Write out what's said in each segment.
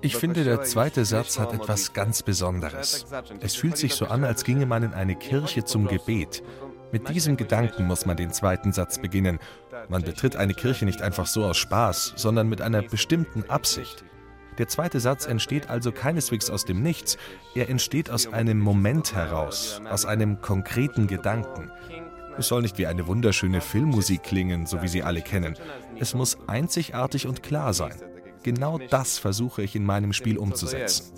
Ich finde, der zweite Satz hat etwas ganz Besonderes. Es fühlt sich so an, als ginge man in eine Kirche zum Gebet. Mit diesem Gedanken muss man den zweiten Satz beginnen. Man betritt eine Kirche nicht einfach so aus Spaß, sondern mit einer bestimmten Absicht. Der zweite Satz entsteht also keineswegs aus dem Nichts, er entsteht aus einem Moment heraus, aus einem konkreten Gedanken. Es soll nicht wie eine wunderschöne Filmmusik klingen, so wie sie alle kennen. Es muss einzigartig und klar sein. Genau das versuche ich in meinem Spiel umzusetzen.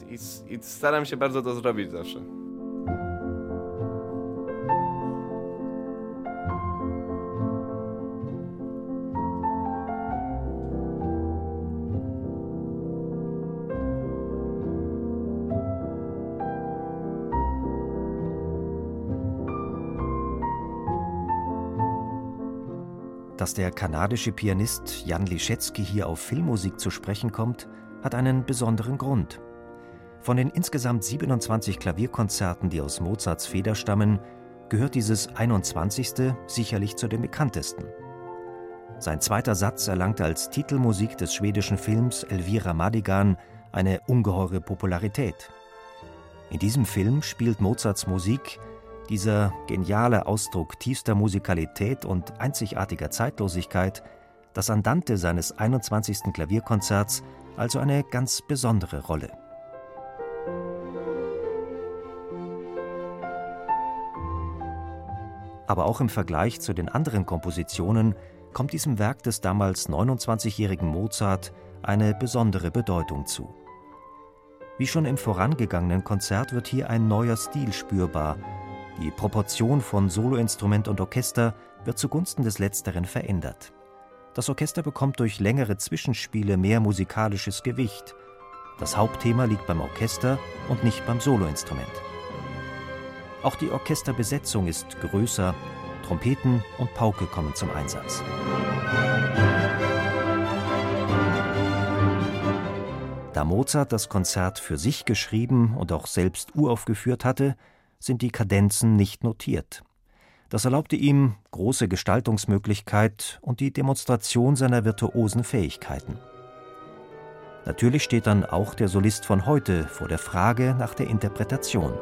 Dass der kanadische Pianist Jan Liszewski hier auf Filmmusik zu sprechen kommt, hat einen besonderen Grund. Von den insgesamt 27 Klavierkonzerten, die aus Mozarts Feder stammen, gehört dieses 21. sicherlich zu den bekanntesten. Sein zweiter Satz erlangte als Titelmusik des schwedischen Films Elvira Madigan eine ungeheure Popularität. In diesem Film spielt Mozarts Musik dieser geniale Ausdruck tiefster Musikalität und einzigartiger Zeitlosigkeit, das Andante seines 21. Klavierkonzerts also eine ganz besondere Rolle. Aber auch im Vergleich zu den anderen Kompositionen kommt diesem Werk des damals 29-jährigen Mozart eine besondere Bedeutung zu. Wie schon im vorangegangenen Konzert wird hier ein neuer Stil spürbar, die Proportion von Soloinstrument und Orchester wird zugunsten des Letzteren verändert. Das Orchester bekommt durch längere Zwischenspiele mehr musikalisches Gewicht. Das Hauptthema liegt beim Orchester und nicht beim Soloinstrument. Auch die Orchesterbesetzung ist größer, Trompeten und Pauke kommen zum Einsatz. Da Mozart das Konzert für sich geschrieben und auch selbst uraufgeführt hatte, sind die Kadenzen nicht notiert. Das erlaubte ihm große Gestaltungsmöglichkeit und die Demonstration seiner virtuosen Fähigkeiten. Natürlich steht dann auch der Solist von heute vor der Frage nach der Interpretation.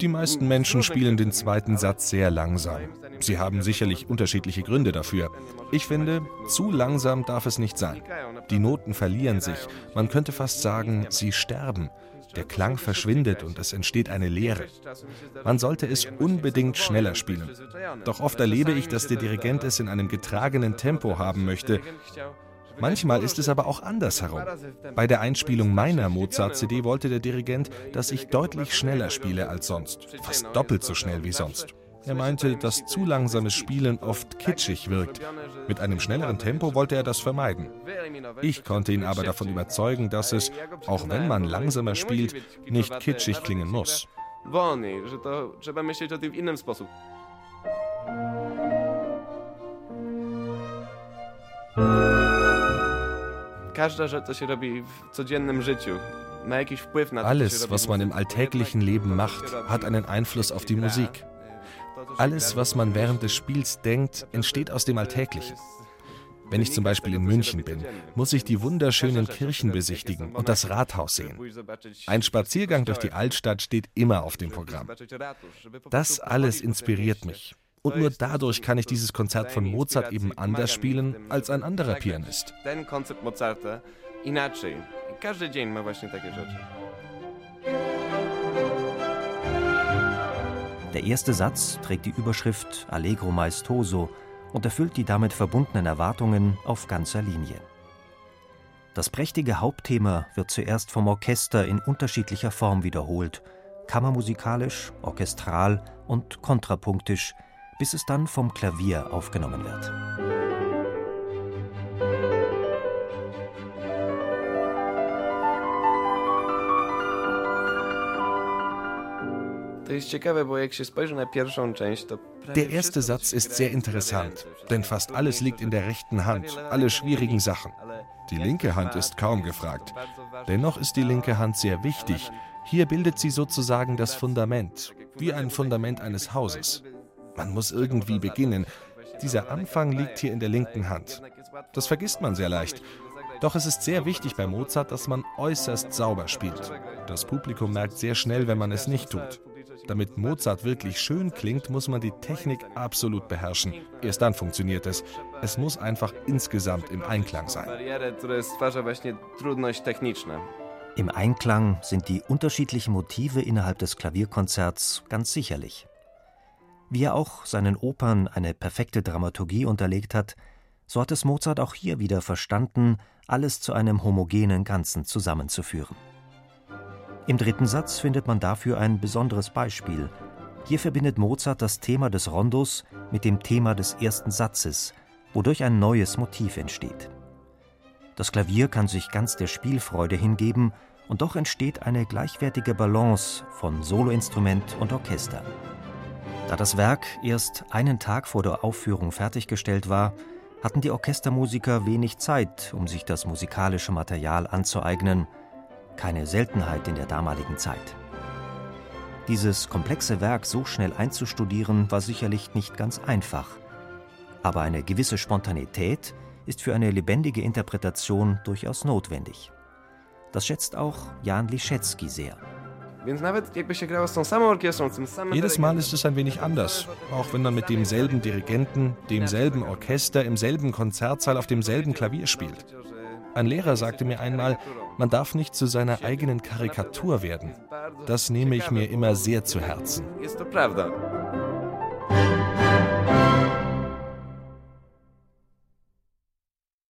Die meisten Menschen spielen den zweiten Satz sehr langsam. Sie haben sicherlich unterschiedliche Gründe dafür. Ich finde, zu langsam darf es nicht sein. Die Noten verlieren sich. Man könnte fast sagen, sie sterben. Der Klang verschwindet und es entsteht eine Leere. Man sollte es unbedingt schneller spielen. Doch oft erlebe ich, dass der Dirigent es in einem getragenen Tempo haben möchte. Manchmal ist es aber auch andersherum. Bei der Einspielung meiner Mozart-CD wollte der Dirigent, dass ich deutlich schneller spiele als sonst, fast doppelt so schnell wie sonst. Er meinte, dass zu langsames Spielen oft kitschig wirkt. Mit einem schnelleren Tempo wollte er das vermeiden. Ich konnte ihn aber davon überzeugen, dass es, auch wenn man langsamer spielt, nicht kitschig klingen muss. Alles, was man im alltäglichen Leben macht, hat einen Einfluss auf die Musik. Alles, was man während des Spiels denkt, entsteht aus dem Alltäglichen. Wenn ich zum Beispiel in München bin, muss ich die wunderschönen Kirchen besichtigen und das Rathaus sehen. Ein Spaziergang durch die Altstadt steht immer auf dem Programm. Das alles inspiriert mich. Und nur dadurch kann ich dieses Konzert von Mozart eben anders spielen als ein anderer Pianist. Ten koncert Mozarta inaczej. Każdy dzień ma właśnie takie rzeczy. Der erste Satz trägt die Überschrift Allegro maestoso und erfüllt die damit verbundenen Erwartungen auf ganzer Linie. Das prächtige Hauptthema wird zuerst vom Orchester in unterschiedlicher Form wiederholt, kammermusikalisch, orchestral und kontrapunktisch, bis es dann vom Klavier aufgenommen wird. Der erste Satz ist sehr interessant, denn fast alles liegt in der rechten Hand, alle schwierigen Sachen. Die linke Hand ist kaum gefragt. Dennoch ist die linke Hand sehr wichtig. Hier bildet sie sozusagen das Fundament, wie ein Fundament eines Hauses. Man muss irgendwie beginnen. Dieser Anfang liegt hier in der linken Hand. Das vergisst man sehr leicht. Doch es ist sehr wichtig bei Mozart, dass man äußerst sauber spielt. Das Publikum merkt sehr schnell, wenn man es nicht tut. Damit Mozart wirklich schön klingt, muss man die Technik absolut beherrschen. Erst dann funktioniert es. Es muss einfach insgesamt im Einklang sein. Im Einklang sind die unterschiedlichen Motive innerhalb des Klavierkonzerts ganz sicherlich. Wie er auch seinen Opern eine perfekte Dramaturgie unterlegt hat, so hat es Mozart auch hier wieder verstanden, alles zu einem homogenen Ganzen zusammenzuführen. Im dritten Satz findet man dafür ein besonderes Beispiel. Hier verbindet Mozart das Thema des Rondos mit dem Thema des ersten Satzes, wodurch ein neues Motiv entsteht. Das Klavier kann sich ganz der Spielfreude hingeben und doch entsteht eine gleichwertige Balance von Soloinstrument und Orchester. Da das Werk erst einen Tag vor der Aufführung fertiggestellt war, hatten die Orchestermusiker wenig Zeit, um sich das musikalische Material anzueignen keine Seltenheit in der damaligen Zeit. Dieses komplexe Werk so schnell einzustudieren, war sicherlich nicht ganz einfach. Aber eine gewisse Spontanität ist für eine lebendige Interpretation durchaus notwendig. Das schätzt auch Jan Liszewski sehr. Jedes Mal ist es ein wenig anders, auch wenn man mit demselben Dirigenten, demselben Orchester, im selben Konzertsaal auf demselben Klavier spielt. Ein Lehrer sagte mir einmal, man darf nicht zu seiner eigenen Karikatur werden. Das nehme ich mir immer sehr zu Herzen.